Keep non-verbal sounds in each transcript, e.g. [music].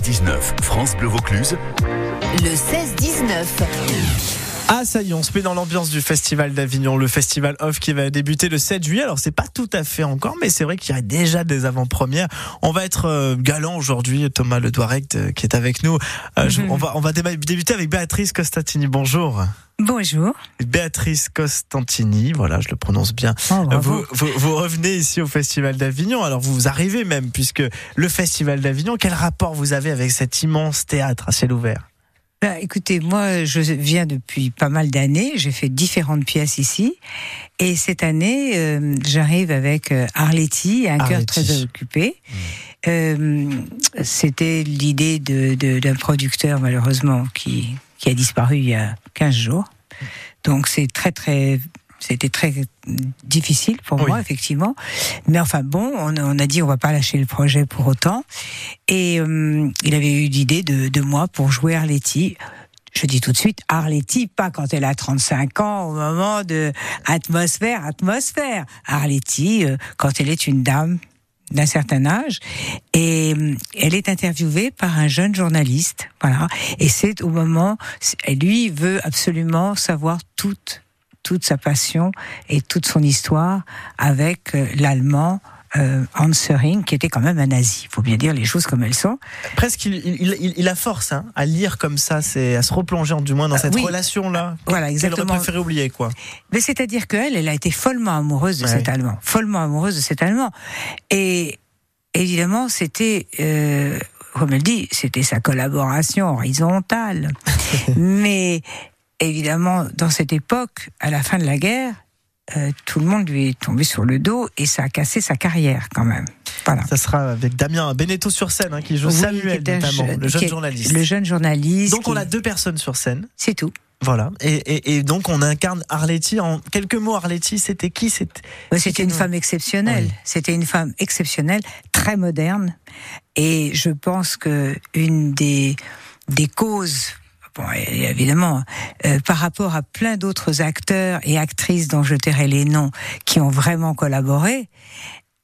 19 France Bleu Vaucluse. Le 16-19. Ah ça y est, on se met dans l'ambiance du Festival d'Avignon, le Festival Off qui va débuter le 7 juillet. Alors c'est pas tout à fait encore, mais c'est vrai qu'il y a déjà des avant-premières. On va être euh, galant aujourd'hui, Thomas Le Douarect euh, qui est avec nous. Euh, je- on va on va déma- débuter avec Béatrice Costantini. Bonjour. Bonjour. Béatrice Costantini, voilà, je le prononce bien. Oh. Vous, vous, vous revenez ici au Festival d'Avignon. Alors vous arrivez même, puisque le Festival d'Avignon, quel rapport vous avez avec cet immense théâtre à ciel ouvert? Bah, écoutez, moi, je viens depuis pas mal d'années. J'ai fait différentes pièces ici. Et cette année, euh, j'arrive avec euh, Arletty, un cœur très occupé. Euh, C'était l'idée de- de- d'un producteur, malheureusement, qui, qui a disparu il y a 15 jours. Donc c'est très, très. C'était très difficile pour Oui. moi, effectivement. Mais enfin bon, on, a- on a dit on va pas lâcher le projet pour autant. Et euh, il avait eu l'idée de, de moi pour jouer Arletty. Je dis tout de suite, Arletty, pas quand elle a 35 ans, au moment de atmosphère, atmosphère. Arletty, euh, quand elle est une dame d'un certain âge, et euh, elle est interviewée par un jeune journaliste, voilà. Et c'est au moment, lui veut absolument savoir toute toute sa passion et toute son histoire avec euh, l'allemand euh, Hans Söring, qui était quand même un nazi. Il faut bien dire les choses comme elles sont. Presque, il, il, il, il a force hein, à lire comme ça, c'est à se replonger du moins dans Ah, cette oui. relation-là. Voilà, Qu'elle aurait exactement. préféré oublier, quoi. Mais c'est-à-dire qu'elle, elle a été follement amoureuse de Ouais. cet Allemand, follement amoureuse de cet Allemand. Et évidemment, c'était, euh, comme elle dit, c'était sa collaboration horizontale. [laughs] Mais évidemment, dans cette époque, à la fin de la guerre, euh, tout le monde lui est tombé sur le dos et ça a cassé sa carrière quand même. Voilà. Ça sera avec Damien Beneteau sur scène, hein, qui joue Oui, Samuel qui notamment, jeune- le jeune journaliste. Le jeune journaliste. Donc on a deux personnes sur scène, C'est tout. voilà. Et, et, et donc on incarne Arletty. En quelques mots, Arletty, c'était qui? C'était une femme exceptionnelle. Oui. C'était une femme exceptionnelle, très moderne. Et je pense que une des des causes, bon, évidemment, euh, par rapport à plein d'autres acteurs et actrices dont je tairai les noms qui ont vraiment collaboré.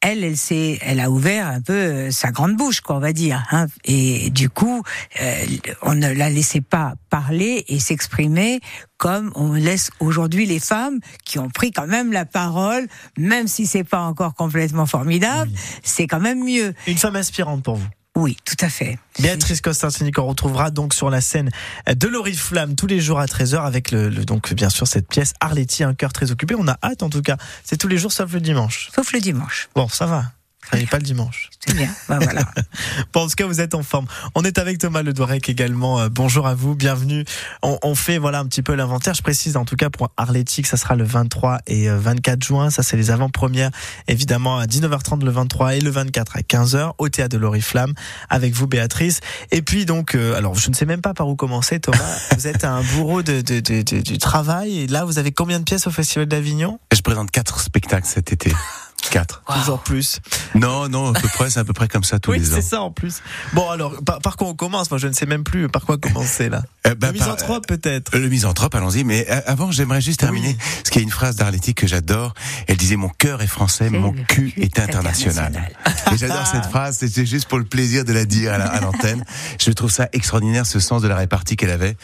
Elle, elle s'est, elle a ouvert un peu euh, sa grande bouche, quoi, on va dire. Hein. Et du coup, euh, on ne la laissait pas parler et s'exprimer comme on laisse aujourd'hui les femmes qui ont pris quand même la parole, même si c'est pas encore complètement formidable, c'est quand même mieux. une femme inspirante pour vous. Oui, tout à fait. Béatrice Costantini qu'on retrouvera donc sur la scène de L'Oriflamme tous les jours à 13h avec le, le- donc bien sûr cette pièce Arletty, un cœur très occupé. On a hâte en tout cas. C'est tous les jours sauf le dimanche. Sauf le dimanche. Bon, ça va. Ça n'est pas le dimanche. [laughs] C'est bien. Ben voilà. [laughs] Bon, en tout cas, vous êtes en forme. On est avec Thomas Le Douarec également. Euh, bonjour à vous, bienvenue. On, on fait voilà un petit peu l'inventaire. Je précise en tout cas pour Arletty que ça sera le 23 et euh, 24 juin. Ça, c'est les avant-premières, évidemment à 19h30 le 23 et le 24 à 15h au théâtre de l'Oriflamme avec vous, Béatrice. Et puis donc, euh, alors je ne sais même pas par où commencer, Thomas. [laughs] vous êtes un bourreau de, de- de- de- du travail et là, vous avez combien de pièces au Festival d'Avignon? Je présente quatre spectacles cet été. Quatre. Toujours plus. Non, non, à peu près, c'est à peu près comme ça tous oui, les ans. c'est ça en plus. Bon, alors par, par quoi on commence? Moi, je ne sais même plus par quoi commencer là. Euh, bah, le misanthrope peut-être. euh, le misanthrope, allons-y. Mais euh, avant, j'aimerais juste terminer. Oui. Parce qu'il y a une phrase d'Arletty que j'adore. Elle disait Mon cœur est français, mon cul est international. [laughs] Et j'adore cette phrase. C'était juste pour le plaisir de la dire à la- à l'antenne. Je trouve ça extraordinaire, ce sens de la répartie qu'elle avait.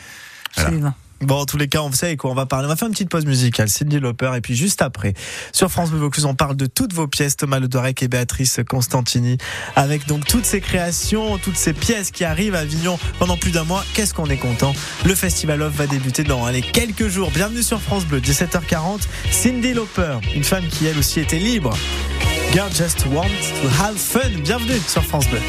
Voilà. Absolument. Bon, en tous les cas, on sait quoi on va parler. On va faire une petite pause musicale, Cindy Lauper, et puis juste après, sur France Bleu Vaucluse, on parle de toutes vos pièces, Thomas Le Douarec et Béatrice Constantini, avec donc toutes ces créations, toutes ces pièces qui arrivent à Avignon pendant plus d'un mois. Qu'est-ce qu'on est content Le Festival Off va débuter dans allez, quelques jours. Bienvenue sur France Bleu, 17h40. Cindy Lauper, une femme qui elle aussi était libre. Girl just wants to have fun. Bienvenue sur France Bleu.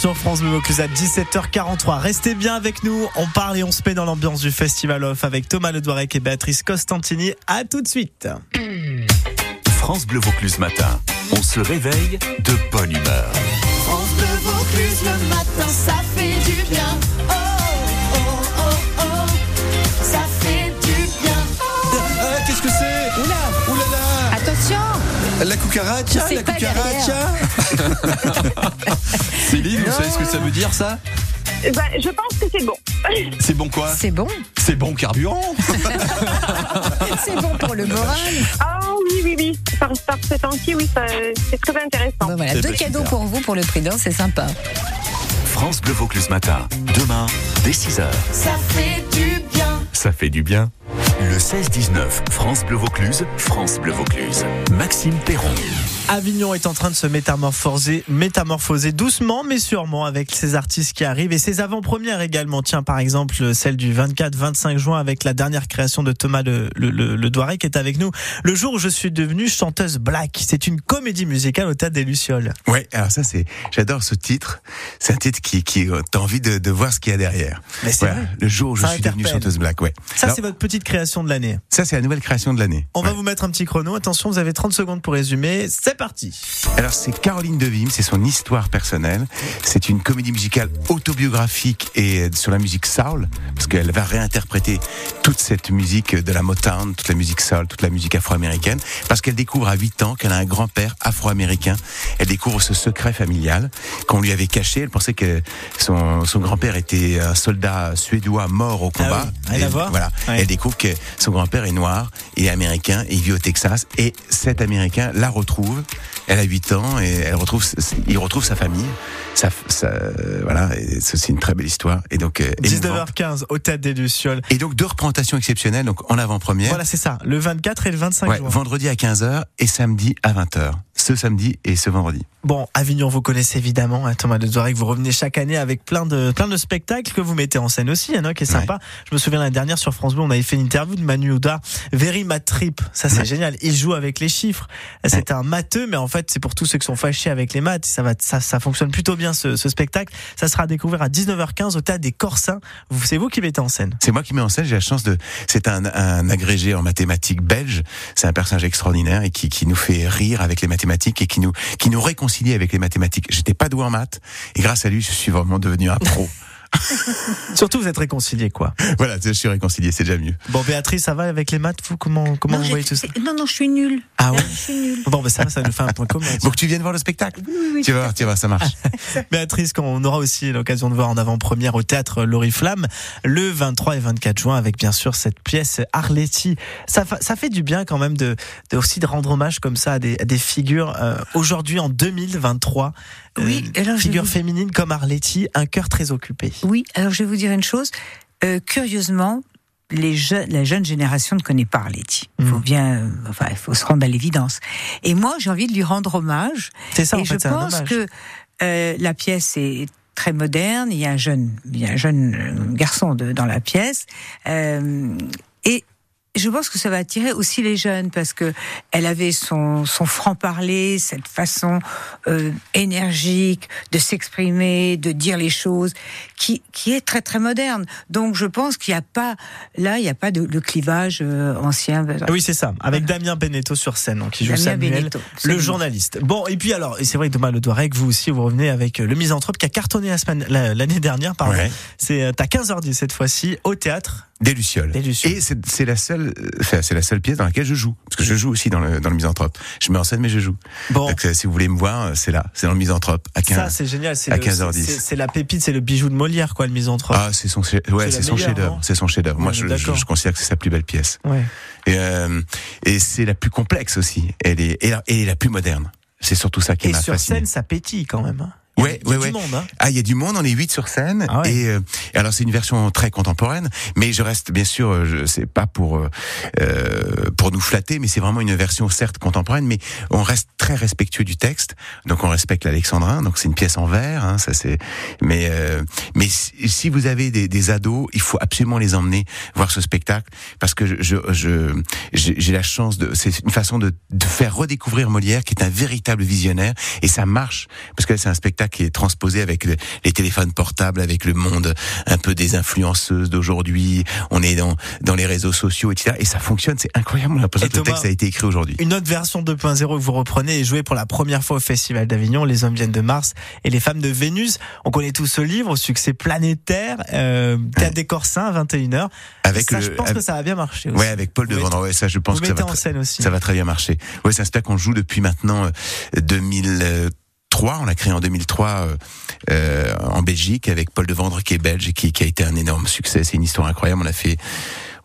Sur France Bleu Vaucluse à 17h43. Restez bien avec nous. On parle et on se met dans l'ambiance du Festival Off avec Thomas Ledoirec et Béatrice Costantini. À tout de suite. France Bleu Vaucluse matin. On se réveille de bonne humeur. France Bleu Vaucluse le matin, ça fait du bien. La cucaracha La cucaracha [laughs] Céline, vous savez ce que ça veut dire ça? Bah, je pense que c'est bon. [laughs] C'est bon quoi? C'est bon, C'est bon carburant [laughs] c'est bon pour le moral. Ah oui, oui, oui. Par, par ce temps-ci, oui, ça- c'est très intéressant. Bon, voilà, Eh deux ben, cadeaux super. pour vous pour le prix d'un, c'est sympa. France Bleu Vaucluse matin. Demain, dès 6h. Ça fait du bien. Ça fait du bien. Le 16-19, France Bleu Vaucluse, France Bleu Vaucluse. Maxime Perron. Avignon est en train de se métamorphoser, métamorphoser doucement mais sûrement avec ces artistes qui arrivent et ses avant-premières également. Tiens, par exemple, celle du 24-25 juin avec la dernière création de Thomas Le, le, le, Le Doiret qui est avec nous. Le jour où je suis devenue chanteuse black. C'est une comédie musicale au Théâtre des Lucioles. Ouais, alors ça c'est, j'adore ce titre. C'est un titre qui, qui euh, t'as envie de, de voir ce qu'il y a derrière. Mais c'est Voilà, le jour où je Ça suis devenue chanteuse black, ouais. Ça, c'est votre petite création de l'année. ça c'est la nouvelle création de l'année. On va vous mettre un petit chrono. Attention, vous avez 30 secondes pour résumer. C'est parti. Alors c'est Caroline Devim, c'est son histoire personnelle. C'est une comédie musicale autobiographique et sur la musique soul, parce qu'elle va réinterpréter toute cette musique de la Motown, toute la musique soul, toute la musique afro-américaine, parce qu'elle découvre à 8 ans qu'elle a un grand-père afro-américain. Elle découvre ce secret familial qu'on lui avait caché. Elle pensait que son, son grand-père était un soldat suédois mort au combat. Ah oui, Et. Voilà. Ouais. Elle découvre que son grand-père est noir et américain et il vit au Texas et cet américain la retrouve. Elle a 8 ans et elle retrouve, il retrouve sa famille. Ça, ça, voilà, c'est une très belle histoire. Et donc, euh, émouvante. 19h15 au Théâtre des Lucioles. Et donc deux représentations exceptionnelles, donc en avant-première. Voilà, c'est ça. Le 24 et le 25 Ouais, juin. vendredi à 15h et samedi à 20h. Ce samedi et ce vendredi. Bon, Avignon, vous connaissez évidemment hein, Thomas de Zoirec, vous revenez chaque année avec plein de plein de spectacles que vous mettez en scène aussi, hein, qui est sympa. Je me souviens l'année dernière sur France Bleu, on avait fait une interview de Manu Oda, Very Mad Trip. Ça c'est Ouais. génial. Il joue avec les chiffres. C'est un matheux, mais en fait c'est pour tous ceux qui sont fâchés avec les maths. Ça va, ça, ça fonctionne plutôt bien ce, ce spectacle. Ça sera à découvrir à 19h15 au Théâtre des Corsins. Vous, c'est vous qui mettez en scène. C'est moi qui mets en scène, j'ai la chance de. C'est un, un agrégé en mathématiques belge. C'est un personnage extraordinaire et qui, qui nous fait rire avec les mathématiques et qui nous, qui réconcilie avec les mathématiques. J'étais pas doué en maths et grâce à lui, je suis vraiment devenu un pro. [laughs] [laughs] Surtout vous êtes réconciliés quoi. voilà, je suis réconcilié, c'est déjà mieux. Bon, Béatrice, ça va avec les maths Vous comment comment non, vous voyez tout ça non, non, je suis nulle. Ah ouais. Je suis nulle. Bon, ben ça, ça nous fait un point commun. Faut que tu viennes voir le spectacle. tu vas voir, tu vas voir, ça marche. [laughs] Béatrice, qu'on aura aussi l'occasion de voir en avant-première au théâtre L'Oriflamme le 23 et 24 juin avec bien sûr cette pièce Arletty. Ça, ça fait du bien quand même de, de aussi de rendre hommage comme ça à des, à des figures euh, aujourd'hui en 2023. Oui, alors je figures féminines comme Arletty, un cœur très occupé. Oui, alors je vais vous dire une chose. Euh, curieusement, les jeunes, la jeune génération ne connaît pas Arletty. Il faut Mhm. bien, euh, enfin, il faut se rendre à l'évidence. Et moi, j'ai envie de lui rendre hommage. C'est ça et en fait, je un pense que euh, la pièce est très moderne. Il y a un jeune, il y a un jeune euh, garçon de- dans la pièce. Euh, et je pense que ça va attirer aussi les jeunes parce que elle avait son, son franc-parler, cette façon euh, énergique de s'exprimer, de dire les choses, qui, qui est très très moderne. Donc je pense qu'il n'y a pas là, il n'y a pas de le clivage euh, ancien. Oui, c'est ça. Avec Damien Benetto sur scène, donc, qui joue Damien Samuel, Benetto, le journaliste. Bon, et puis alors, et c'est vrai que Thomas Le Doirec, vous aussi, vous revenez avec euh, le misanthrope qui a cartonné la semaine- l'année dernière, pardon. Ouais. C'est à 15h10 cette fois-ci, au théâtre. Des lucioles. Des Lucioles. Et c'est la seule, euh, c'est la seule pièce dans laquelle je joue. Parce que je joue aussi dans le, dans le misanthrope. Je mets en scène, mais je joue. Bon, Donc, euh, si vous voulez me voir, euh, c'est là. C'est dans le misanthrope. À 15. ça c'est génial. C'est à le- 15h10. c'est- la pépite, c'est le bijou de Molière, quoi, le misanthrope. Ah, c'est son, ouais, C'est son chef-d'œuvre. C'est son chef-d'œuvre. Moi, je, je, d'accord. je considère que c'est sa plus belle pièce. Ouais. Et, euh, et c'est la plus complexe aussi. Elle est, et la- et la plus moderne. C'est surtout ça qui Et m'a sur fasciné. scène, ça pétille quand même. Ouais, il y a ouais, du ouais. monde, hein. Ah, il y a du monde, on est huit sur scène. Ah ouais. Et euh, alors c'est une version très contemporaine, mais je reste bien sûr, euh, je sais pas pour euh, euh, pour nous flatter, mais c'est vraiment une version certes contemporaine, mais on reste très respectueux du texte. Donc on respecte l'alexandrin. Donc c'est une pièce en vers, hein, ça c'est. Mais euh, mais si vous avez des, des ados, il faut absolument les emmener voir ce spectacle parce que je je j'ai la chance de. C'est une façon de, de faire redécouvrir Molière, qui est un véritable visionnaire, et ça marche parce que c'est un spectacle qui est transposé avec le- les téléphones portables, avec le monde un peu des influenceuses d'aujourd'hui. On est dans, dans les réseaux sociaux, etc. Et ça fonctionne, c'est incroyable. On a l'impression que le texte a été écrit aujourd'hui. Une autre version 2.0 que vous reprenez et jouez pour la première fois au Festival d'Avignon. Les hommes viennent de Mars et les femmes de Vénus. On connaît tous ce livre, succès planétaire, euh, Théâtre des Corsins à 21h. Avec ça, le, je pense que ça va bien marcher aussi. Ouais, avec Paul Vous de mettez- Vendra. Ouais, ça, je pense vous que ça va, en scène aussi. ça va très bien marcher. Ouais, c'est un spectacle qu'on joue depuis maintenant euh, 2003. On l'a créé en 2003 euh, euh, en Belgique avec Paul de Vendre qui est belge et qui, qui a été un énorme succès. C'est une histoire incroyable. On a fait,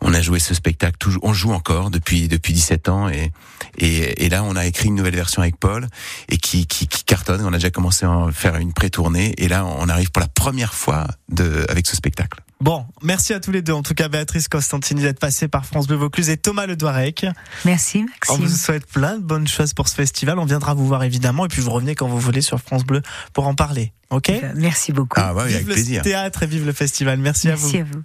on a joué ce spectacle. On joue encore depuis depuis 17 ans et, et et là on a écrit une nouvelle version avec Paul et qui qui, qui cartonne. On a déjà commencé à faire une pré-tournée et là on arrive pour la première fois de avec ce spectacle. Bon, merci à tous les deux. En tout cas, Béatrice Constantini d'être passée par France Bleu Vaucluse et Thomas Le Doirec. Merci On Maxime. vous souhaite plein de bonnes choses pour ce festival. On viendra vous voir évidemment et puis vous revenez quand vous voulez sur France Bleu pour en parler. Ok? Merci beaucoup. Ah ouais, Vive avec le plaisir. théâtre et vive le festival. Merci, à vous. Merci à vous.